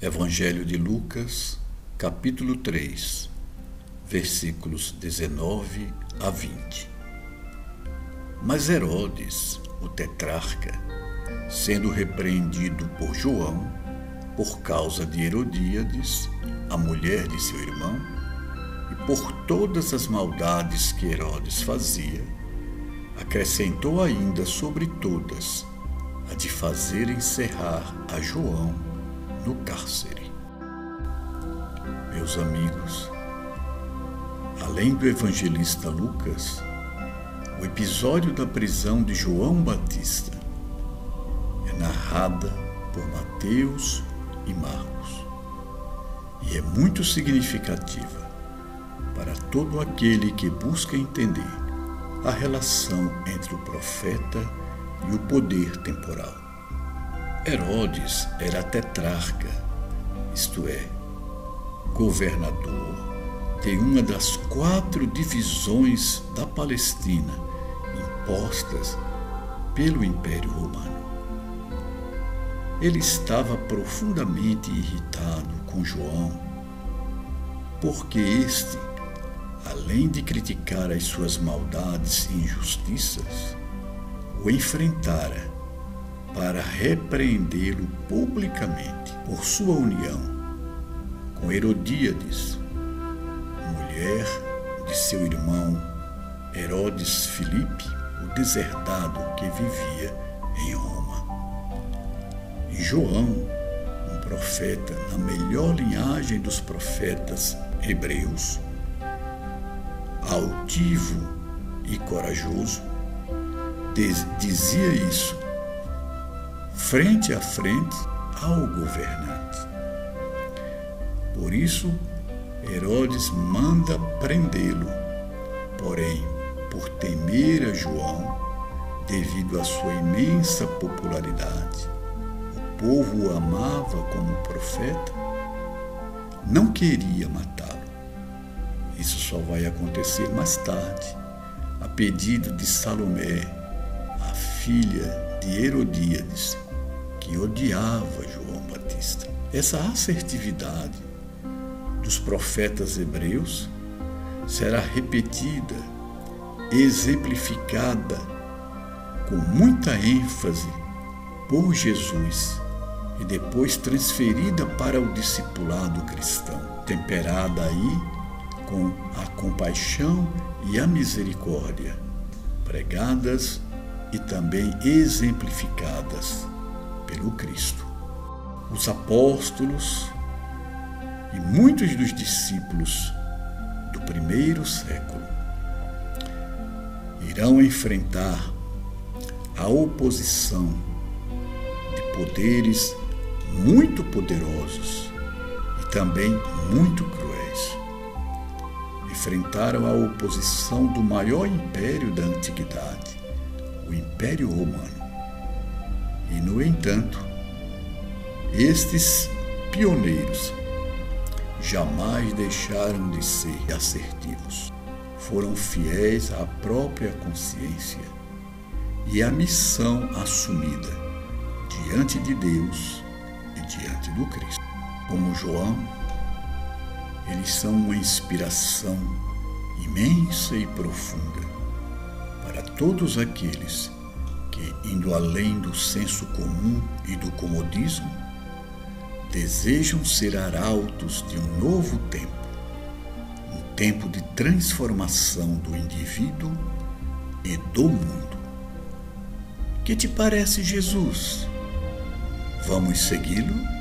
Evangelho de Lucas, capítulo 3, versículos 19 a 20. Mas Herodes, o tetrarca, sendo repreendido por João, por causa de Herodíades, a mulher de seu irmão, e por todas as maldades que Herodes fazia, acrescentou ainda sobre todas a de fazer encerrar a João no cárcere. Meus amigos, além do evangelista Lucas, o episódio da prisão de João Batista é narrada por Mateus e Marcos e é muito significativa para todo aquele que busca entender a relação entre o profeta e o poder temporal. Herodes era tetrarca, isto é, governador de uma das quatro divisões da Palestina impostas pelo Império Romano. Ele estava profundamente irritado com João, porque este, além de criticar as suas maldades e injustiças, o enfrentara para repreendê-lo publicamente por sua união com Herodíades, mulher de seu irmão Herodes Filipe, o deserdado que vivia em Roma. E João, um profeta na melhor linhagem dos profetas hebreus, altivo e corajoso, dizia isso frente a frente ao governante. Por isso, Herodes manda prendê-lo, porém, por temer a João, devido à sua imensa popularidade, o povo o amava como profeta, não queria matá-lo. Isso só vai acontecer mais tarde, a pedido de Salomé, a filha de Herodíades, que odiava João Batista. Essa assertividade dos profetas hebreus será repetida, exemplificada com muita ênfase por Jesus e depois transferida para o discipulado cristão, temperada aí com a compaixão e a misericórdia, pregadas e também exemplificadas pelo Cristo. Os apóstolos e muitos dos discípulos do primeiro século irão enfrentar a oposição de poderes muito poderosos e também muito cruéis. Enfrentaram a oposição do maior império da antiguidade, o Império Romano e, no entanto, estes pioneiros jamais deixaram de ser assertivos. Foram fiéis à própria consciência e à missão assumida diante de Deus e diante do Cristo. Como João, eles são uma inspiração imensa e profunda para todos aqueles que, indo além do senso comum e do comodismo, desejam ser arautos de um novo tempo, um tempo de transformação do indivíduo e do mundo. Que te parece Jesus? Vamos segui-lo?